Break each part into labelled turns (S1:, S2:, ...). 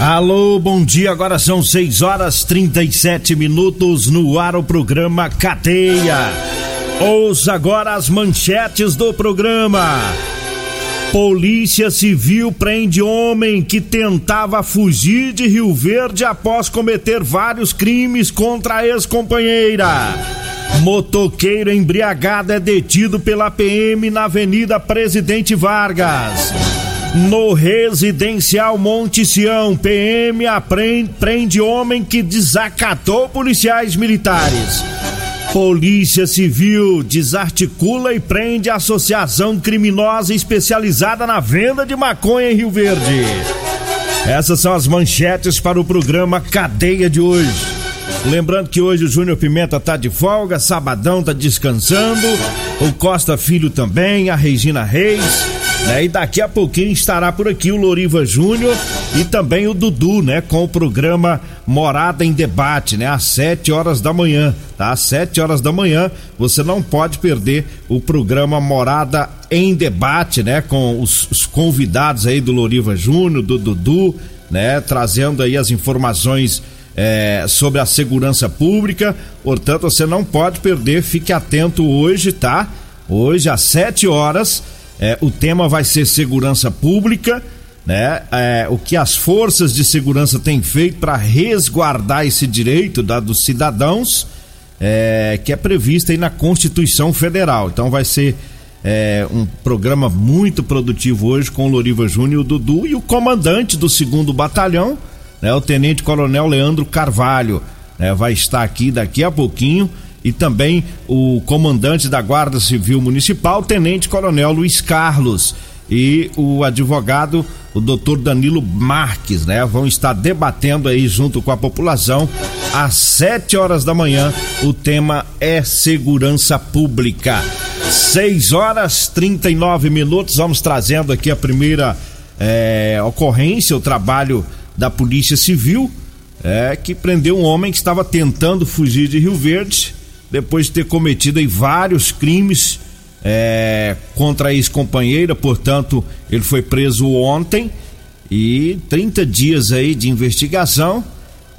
S1: Alô, bom dia. Agora são 6 horas 37 minutos no ar o programa Cadeia. Ouça agora as manchetes do programa. Polícia Civil prende homem que tentava fugir de Rio Verde após cometer vários crimes contra a ex-companheira. Motoqueiro embriagado é detido pela PM na Avenida Presidente Vargas. No residencial Monte Sião, PM prende homem que desacatou policiais militares. Polícia Civil desarticula e prende associação criminosa especializada na venda de maconha em Rio Verde. Essas são as manchetes para o programa Cadeia de hoje. Lembrando que hoje o Júnior Pimenta tá de folga, Sabadão tá descansando, o Costa Filho também, a Regina Reis. Né? E daqui a pouquinho estará por aqui o Loriva Júnior e também o Dudu, né? Com o programa Morada em Debate, né? Às 7 horas da manhã, tá? Às 7 horas da manhã, você não pode perder o programa Morada em Debate, né? Com os, os convidados aí do Loriva Júnior, do Dudu, né? Trazendo aí as informações é, sobre a segurança pública. Portanto, você não pode perder, fique atento hoje, tá? Hoje às 7 horas é, o tema vai ser segurança pública, né? É, o que as forças de segurança têm feito para resguardar esse direito da, dos cidadãos, é, que é previsto aí na Constituição Federal. Então vai ser é, um programa muito produtivo hoje com o Loriva Júnior, o Dudu e o comandante do segundo batalhão, né? O Tenente Coronel Leandro Carvalho, né? Vai estar aqui daqui a pouquinho e também o comandante da Guarda Civil Municipal, Tenente Coronel Luiz Carlos, e o advogado, o doutor Danilo Marques, né? Vão estar debatendo aí junto com a população às 7 horas da manhã. O tema é segurança pública. 6 horas 39 minutos. Vamos trazendo aqui a primeira é, ocorrência, o trabalho da Polícia Civil, é, que prendeu um homem que estava tentando fugir de Rio Verde depois de ter cometido aí vários crimes é, contra a ex-companheira, portanto, ele foi preso ontem e 30 dias aí de investigação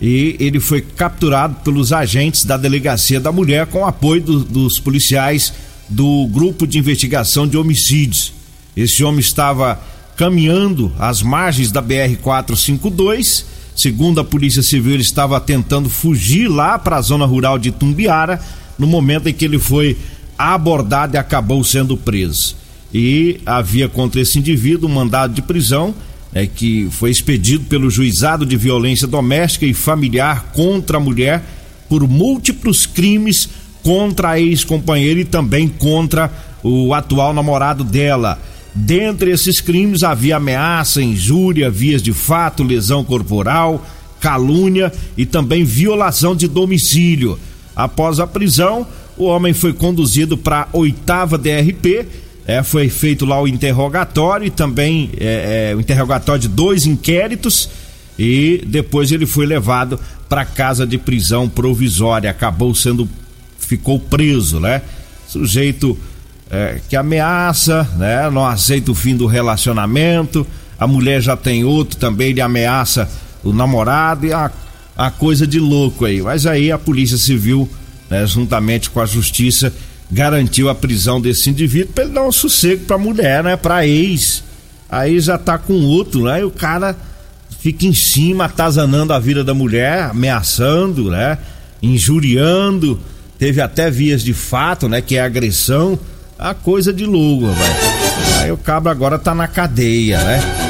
S1: e ele foi capturado pelos agentes da delegacia da mulher com apoio do, dos policiais do grupo de investigação de homicídios. Esse homem estava caminhando às margens da BR 452. Segundo a Polícia Civil, ele estava tentando fugir lá para a zona rural de Tumbiara no momento em que ele foi abordado e acabou sendo preso. E havia contra esse indivíduo um mandado de prisão é, que foi expedido pelo juizado de violência doméstica e familiar contra a mulher por múltiplos crimes contra a ex-companheira e também contra o atual namorado dela. Dentre esses crimes havia ameaça, injúria, vias de fato, lesão corporal, calúnia e também violação de domicílio. Após a prisão, o homem foi conduzido para a oitava DRP. É, foi feito lá o interrogatório e também é, é, o interrogatório de dois inquéritos e depois ele foi levado para casa de prisão provisória. Acabou sendo, ficou preso, né? Sujeito é, que ameaça, né? Não aceita o fim do relacionamento. A mulher já tem outro também, ele ameaça o namorado e a a coisa de louco aí. Mas aí a Polícia Civil, né, juntamente com a Justiça, garantiu a prisão desse indivíduo para ele dar um sossego pra mulher, né? Pra ex. Aí já tá com outro, né? E o cara fica em cima, atazanando a vida da mulher, ameaçando, né? Injuriando. Teve até vias de fato, né? Que é agressão. A coisa de louco, vai. Aí o cabo agora tá na cadeia, né?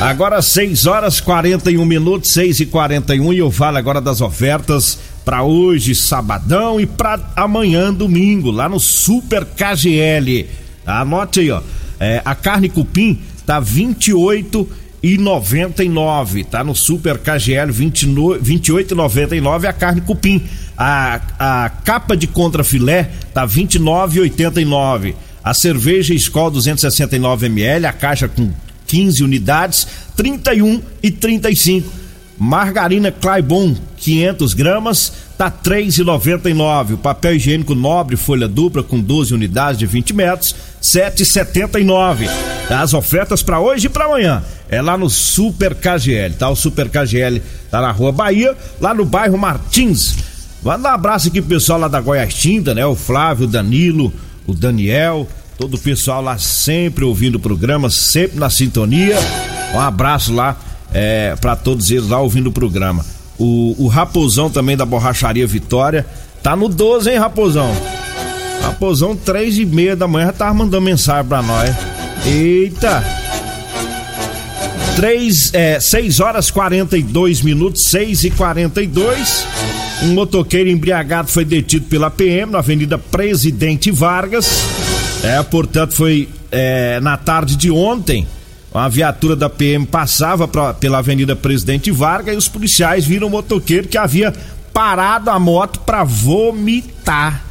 S1: Agora 6 horas 41 minutos, 6 e 41 e eu falo agora das ofertas para hoje, sabadão e para amanhã, domingo, lá no Super KGL. Anote aí, ó. É, a carne cupim tá 28 e 99, tá no Super KGL 28,99 a carne cupim. A, a capa de contrafilé tá 29,89. A cerveja Skol 269 ml, a caixa com 15 unidades, 31 e 35 Margarina Claibon, 500 gramas, tá 3,99. O papel higiênico nobre folha dupla com 12 unidades de 20 metros, 7,79. As ofertas para hoje e para amanhã é lá no Super KGL, tá? O Super KGL tá na Rua Bahia, lá no bairro Martins. Manda um abraço aqui pro pessoal lá da Goiás Tinta, né? O Flávio, o Danilo, o Daniel, todo o pessoal lá sempre ouvindo o programa, sempre na sintonia. Um abraço lá é, para todos eles lá ouvindo o programa. O, o Raposão também da Borracharia Vitória. Tá no 12, hein, Raposão? Raposão, três e meia da manhã, já tava mandando mensagem pra nós. Eita! 3, é, 6 horas 42 minutos, 6 e 42 Um motoqueiro embriagado foi detido pela PM na Avenida Presidente Vargas. É, portanto, foi é, na tarde de ontem uma viatura da PM passava pra, pela Avenida Presidente Vargas e os policiais viram o motoqueiro que havia parado a moto para vomitar.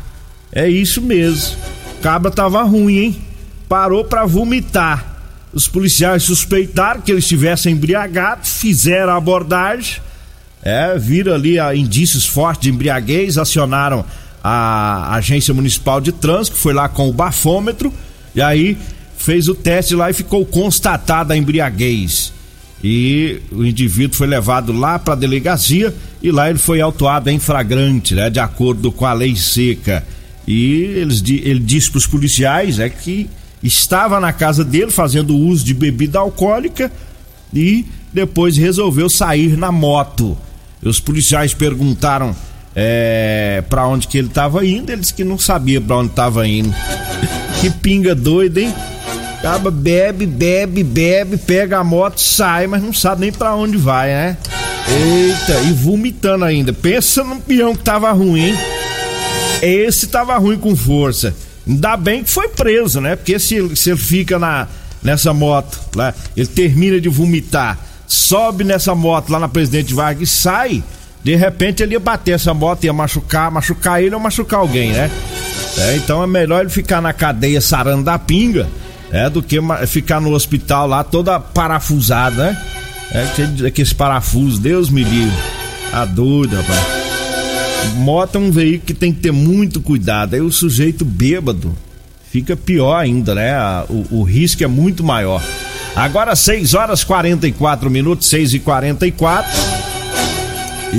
S1: É isso mesmo. Cabra tava ruim, hein? Parou para vomitar. Os policiais suspeitaram que ele estivesse embriagado, fizeram a abordagem, é, viram ali a, indícios fortes de embriaguez, acionaram a agência municipal de trânsito, foi lá com o bafômetro e aí fez o teste lá e ficou constatada a embriaguez. E o indivíduo foi levado lá para a delegacia e lá ele foi autuado em flagrante, né, de acordo com a lei seca. E eles, ele disse para os policiais é, que estava na casa dele fazendo uso de bebida alcoólica e depois resolveu sair na moto. Os policiais perguntaram é, para onde que ele estava indo, eles que não sabia para onde estava indo. que pinga doida, hein? Acaba, bebe, bebe, bebe, pega a moto, sai, mas não sabe nem para onde vai, né? Eita, e vomitando ainda. Pensa num peão que tava ruim, hein? Esse tava ruim com força. Ainda bem que foi preso, né? Porque se, se ele fica na, nessa moto, lá, ele termina de vomitar, sobe nessa moto lá na Presidente Vargas e sai, de repente ele ia bater essa moto, ia machucar, machucar ele ou machucar alguém, né? É, então é melhor ele ficar na cadeia sarando da pinga é do que ficar no hospital lá toda parafusada, né? É aqueles parafusos, Deus me livre. Tá doido, rapaz. Moto é um veículo que tem que ter muito cuidado. Aí o sujeito bêbado fica pior ainda, né? O, o risco é muito maior. Agora 6 horas 44 minutos, 6 e 44 E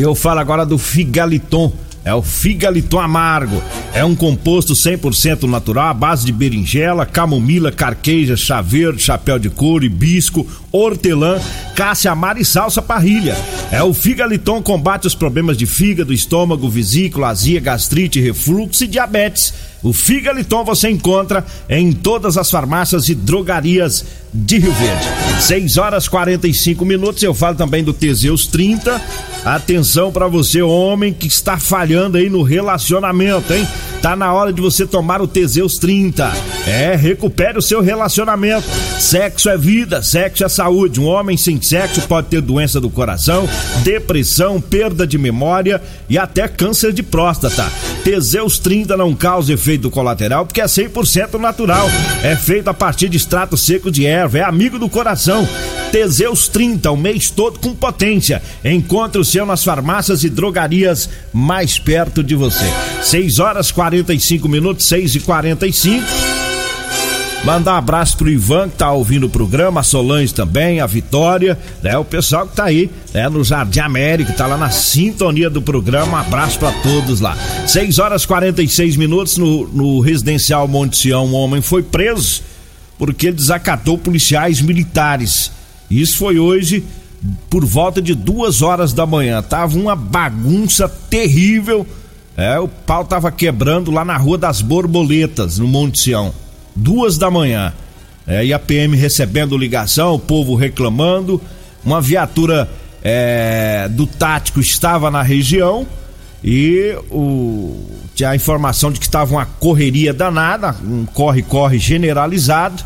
S1: eu falo agora do Figaliton é o figaliton amargo. É um composto 100% natural à base de berinjela, camomila, carqueja, chá verde, chapéu de couro, hibisco, hortelã, cássia amara e salsa parrilha. É o figaliton combate os problemas de fígado, estômago, vesícula, azia, gastrite, refluxo e diabetes. O Figaliton você encontra em todas as farmácias e drogarias de Rio Verde. 6 horas 45 minutos. Eu falo também do Teseus 30. Atenção para você, homem que está falhando aí no relacionamento, hein? Tá na hora de você tomar o Teseus 30. É, recupere o seu relacionamento. Sexo é vida, sexo é saúde. Um homem sem sexo pode ter doença do coração, depressão, perda de memória e até câncer de próstata. Teseus 30 não causa efeito colateral porque é 100% natural. É feito a partir de extrato seco de erva, é amigo do coração. Teseus 30, o mês todo com potência. Encontre o seu nas farmácias e drogarias mais perto de você. 6 horas 45 minutos, 6 e 45 Mandar um abraço pro Ivan que tá ouvindo o programa, a Solange também, a Vitória, né? O pessoal que tá aí, né? No Jardim América, tá lá na sintonia do programa. Um abraço para todos lá. 6 horas 46 minutos no, no residencial Monte Sião, um homem foi preso porque desacatou policiais militares. Isso foi hoje por volta de duas horas da manhã. Tava uma bagunça terrível. É, o pau tava quebrando lá na Rua das Borboletas, no Monte Sião duas da manhã. É, e a PM recebendo ligação, o povo reclamando. Uma viatura é, do tático estava na região e o, tinha a informação de que estava uma correria danada, um corre-corre generalizado,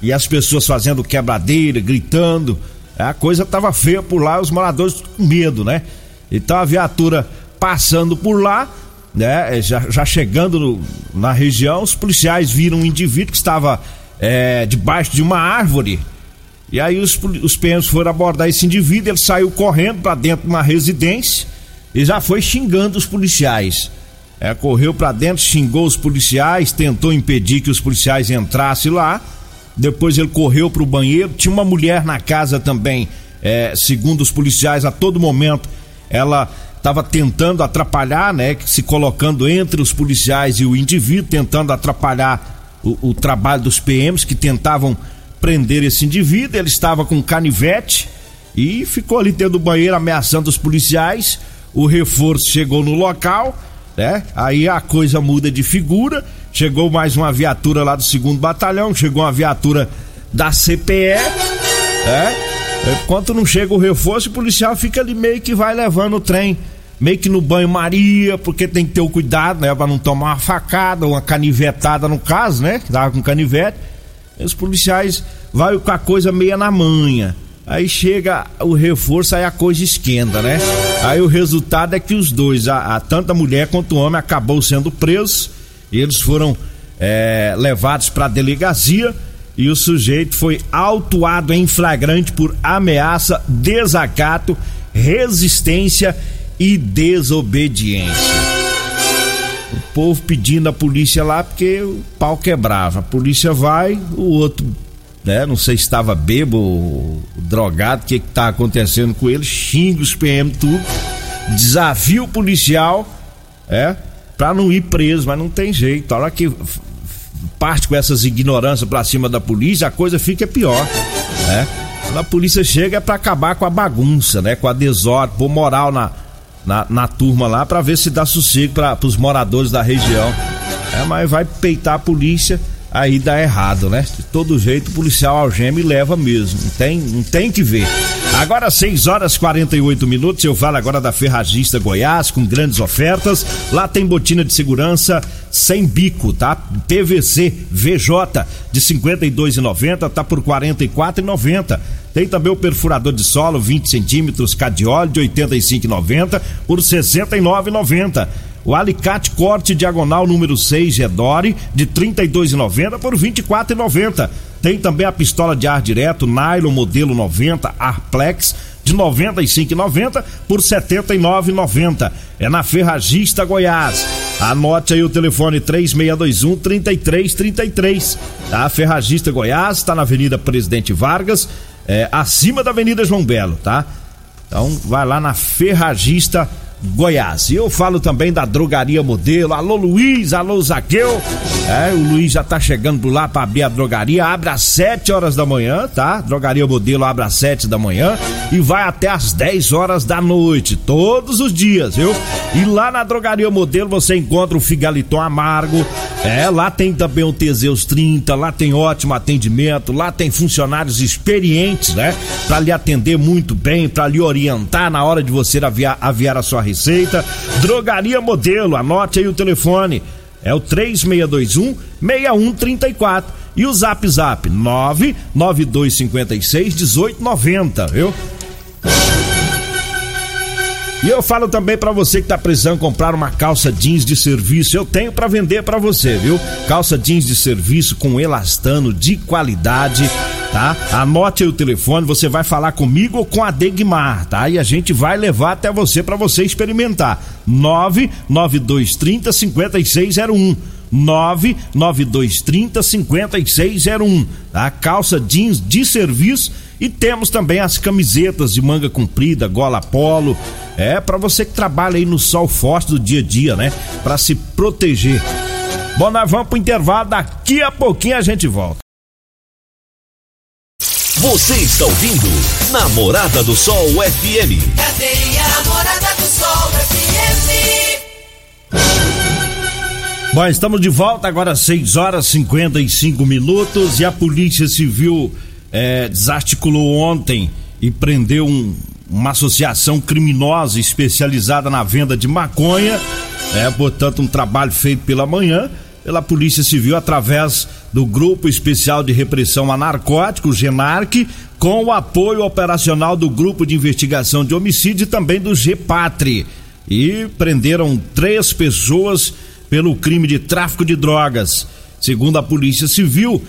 S1: e as pessoas fazendo quebradeira, gritando. A coisa estava feia por lá, os moradores com medo, né? Então a viatura passando por lá, né? É, já, já chegando no, na região, os policiais viram um indivíduo que estava é, debaixo de uma árvore. E aí os, os PMs foram abordar esse indivíduo, ele saiu correndo para dentro de uma residência e já foi xingando os policiais. É, correu para dentro, xingou os policiais, tentou impedir que os policiais entrassem lá. Depois ele correu para o banheiro. Tinha uma mulher na casa também, é, segundo os policiais, a todo momento ela estava tentando atrapalhar, né? Se colocando entre os policiais e o indivíduo, tentando atrapalhar o, o trabalho dos PMs que tentavam prender esse indivíduo. Ele estava com canivete e ficou ali dentro do banheiro ameaçando os policiais. O reforço chegou no local, né? Aí a coisa muda de figura. Chegou mais uma viatura lá do segundo batalhão, chegou uma viatura da CPE, né? Enquanto não chega o reforço, o policial fica ali meio que vai levando o trem, meio que no banho-maria, porque tem que ter o cuidado, né? Pra não tomar uma facada, uma canivetada no caso, né? Que tava com canivete. E os policiais vai com a coisa meia na manha. Aí chega o reforço, aí a coisa esquenta, né? Aí o resultado é que os dois, a, a tanto a mulher quanto o homem, acabou sendo presos. Eles foram é, levados para a delegacia e o sujeito foi autuado em flagrante por ameaça, desacato, resistência e desobediência. O povo pedindo a polícia lá porque o pau quebrava. A polícia vai, o outro, né, não sei se estava bebo, drogado, o que que tá acontecendo com ele, xinga os PM tudo, desafia o policial, é, pra não ir preso, mas não tem jeito. A hora que parte com essas ignorâncias pra cima da polícia, a coisa fica pior, né? Quando a polícia chega é pra acabar com a bagunça, né? Com a desordem, pôr moral na, na, na turma lá pra ver se dá sossego para pros moradores da região. É, mas vai peitar a polícia, aí dá errado, né? De todo jeito o policial algema e leva mesmo, não tem, tem que ver. Agora 6 horas 48 minutos, eu falo agora da Ferragista Goiás com grandes ofertas. Lá tem botina de segurança sem bico, tá? PVC VJ de 52,90 tá por 44,90. Tem também o perfurador de solo 20 centímetros Cadioli de 85,90 por 69,90. O alicate corte diagonal número 6 Gedore de 32,90 por 24,90. Tem também a pistola de ar direto nylon modelo 90 Arplex de 95,90 por 79,90. É na Ferragista Goiás. Anote aí o telefone 3621 3333. A Ferragista Goiás está na Avenida Presidente Vargas, é, acima da Avenida João Belo, tá? Então vai lá na Ferragista Goiás Goiás. E eu falo também da Drogaria Modelo. Alô Luiz, alô Zaqueu. É, o Luiz já tá chegando lá para abrir a drogaria. Abre às 7 horas da manhã, tá? Drogaria Modelo abre às 7 da manhã e vai até às 10 horas da noite, todos os dias, viu? E lá na Drogaria Modelo você encontra o Figaliton Amargo. É, lá tem também o Teseus 30, lá tem ótimo atendimento, lá tem funcionários experientes, né? Para lhe atender muito bem, para lhe orientar na hora de você aviar, aviar a sua receita. Drogaria Modelo, anote aí o telefone. É o 3621 6134 e o Zap Zap 99256 1890, viu? E eu falo também para você que tá precisando comprar uma calça jeans de serviço, eu tenho para vender para você, viu? Calça jeans de serviço com elastano de qualidade, tá? Anote o telefone, você vai falar comigo ou com a Degmar, tá? E a gente vai levar até você para você experimentar. 99230 5601 99230 5601. A calça jeans de serviço e temos também as camisetas de manga comprida, gola polo. É para você que trabalha aí no sol forte do dia a dia, né? Para se proteger. Bom, nós vamos pro intervalo, daqui a pouquinho a gente volta.
S2: Você está ouvindo Namorada do Sol FM.
S3: Cadê a Namorada do Sol FM?
S1: Bom, estamos de volta agora 6 horas 55 minutos e a Polícia Civil é, desarticulou ontem e prendeu um, uma associação criminosa especializada na venda de maconha. É, portanto, um trabalho feito pela manhã pela Polícia Civil através do Grupo Especial de Repressão a Narcóticos, GENARC, com o apoio operacional do Grupo de Investigação de Homicídio e também do GEPATRI. E prenderam três pessoas pelo crime de tráfico de drogas. Segundo a Polícia Civil,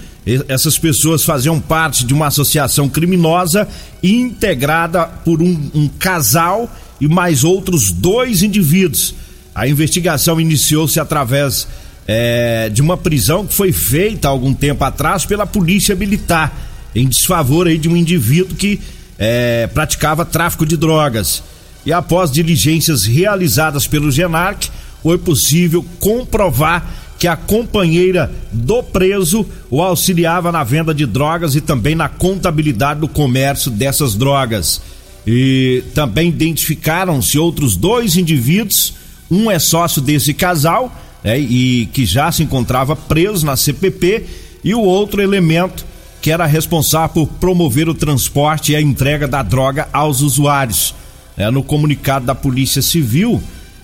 S1: essas pessoas faziam parte de uma associação criminosa integrada por um, um casal e mais outros dois indivíduos. A investigação iniciou-se através é, de uma prisão que foi feita há algum tempo atrás pela Polícia Militar, em desfavor aí de um indivíduo que é, praticava tráfico de drogas. E após diligências realizadas pelo GENARC, foi possível comprovar que a companheira do preso o auxiliava na venda de drogas e também na contabilidade do comércio dessas drogas. E também identificaram-se outros dois indivíduos, um é sócio desse casal, né, e que já se encontrava preso na CPP, e o outro elemento que era responsável por promover o transporte e a entrega da droga aos usuários. É, no comunicado da Polícia Civil,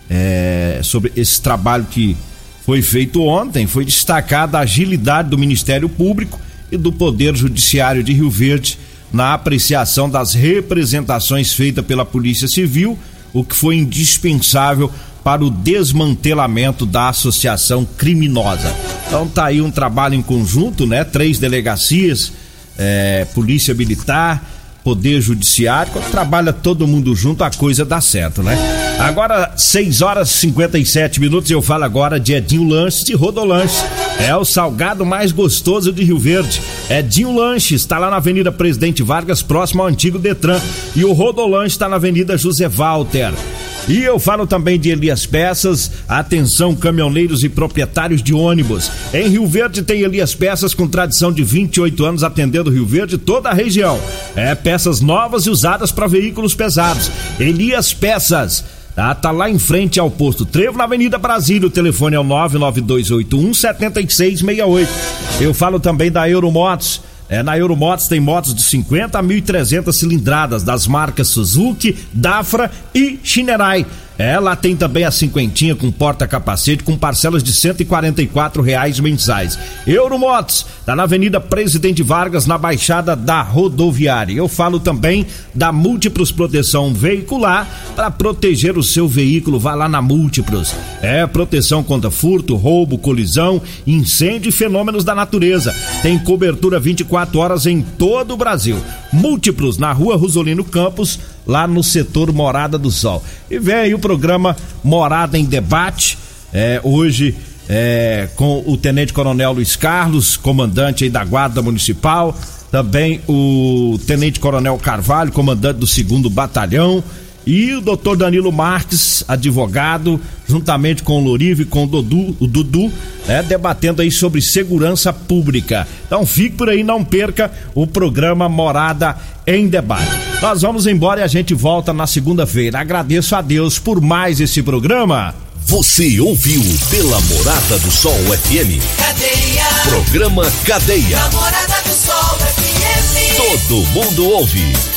S1: é, sobre esse trabalho que foi feito ontem, foi destacada a agilidade do Ministério Público e do Poder Judiciário de Rio Verde na apreciação das representações feitas pela Polícia Civil, o que foi indispensável para o desmantelamento da associação criminosa. Então tá aí um trabalho em conjunto, né? Três delegacias, é, Polícia Militar, Poder Judiciário, quando trabalha todo mundo junto, a coisa dá certo, né? Agora, 6 horas e 57 minutos, eu falo agora de Edinho Lanches de Rodolanches. É o salgado mais gostoso de Rio Verde. Edinho Lanches está lá na Avenida Presidente Vargas, próximo ao antigo Detran. E o Rodolanche está na Avenida José Walter. E eu falo também de Elias Peças. Atenção, caminhoneiros e proprietários de ônibus. Em Rio Verde tem Elias Peças com tradição de 28 anos atendendo Rio Verde toda a região. É peças novas e usadas para veículos pesados. Elias Peças. Tá, tá lá em frente ao posto Trevo, na Avenida Brasília. O telefone é o 99281 7668. Eu falo também da Euromotos. É, na Euromotos tem motos de 50 a 1.300 cilindradas das marcas Suzuki, Dafra e Shinerai. Ela tem também a cinquentinha com porta-capacete com parcelas de R$ reais mensais. Euromotos, tá na Avenida Presidente Vargas, na Baixada da Rodoviária. Eu falo também da Múltiplos Proteção Veicular para proteger o seu veículo. Vá lá na Múltiplos. É proteção contra furto, roubo, colisão, incêndio e fenômenos da natureza. Tem cobertura 24 horas em todo o Brasil. Múltiplos na Rua Rosolino Campos lá no setor Morada do Sol. E vem aí o programa Morada em Debate, é, hoje é, com o Tenente Coronel Luiz Carlos, comandante da Guarda Municipal, também o Tenente Coronel Carvalho, comandante do segundo Batalhão, e o doutor Danilo Marques, advogado, juntamente com o Lorive e com o Dudu, o Dudu né, debatendo aí sobre segurança pública. Então fique por aí, não perca o programa Morada em Debate. Nós vamos embora e a gente volta na segunda-feira. Agradeço a Deus por mais esse programa.
S2: Você ouviu pela Morada do Sol FM.
S3: Cadeia.
S2: Programa Cadeia.
S3: Namorada do Sol FM.
S2: Todo mundo ouve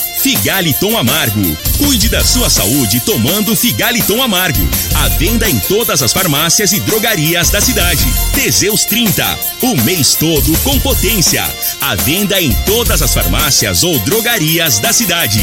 S4: Figaliton Amargo. Cuide da sua saúde tomando Figaliton Amargo. A venda em todas as farmácias e drogarias da cidade. Teseus 30. O mês todo com potência. A venda em todas as farmácias ou drogarias da cidade.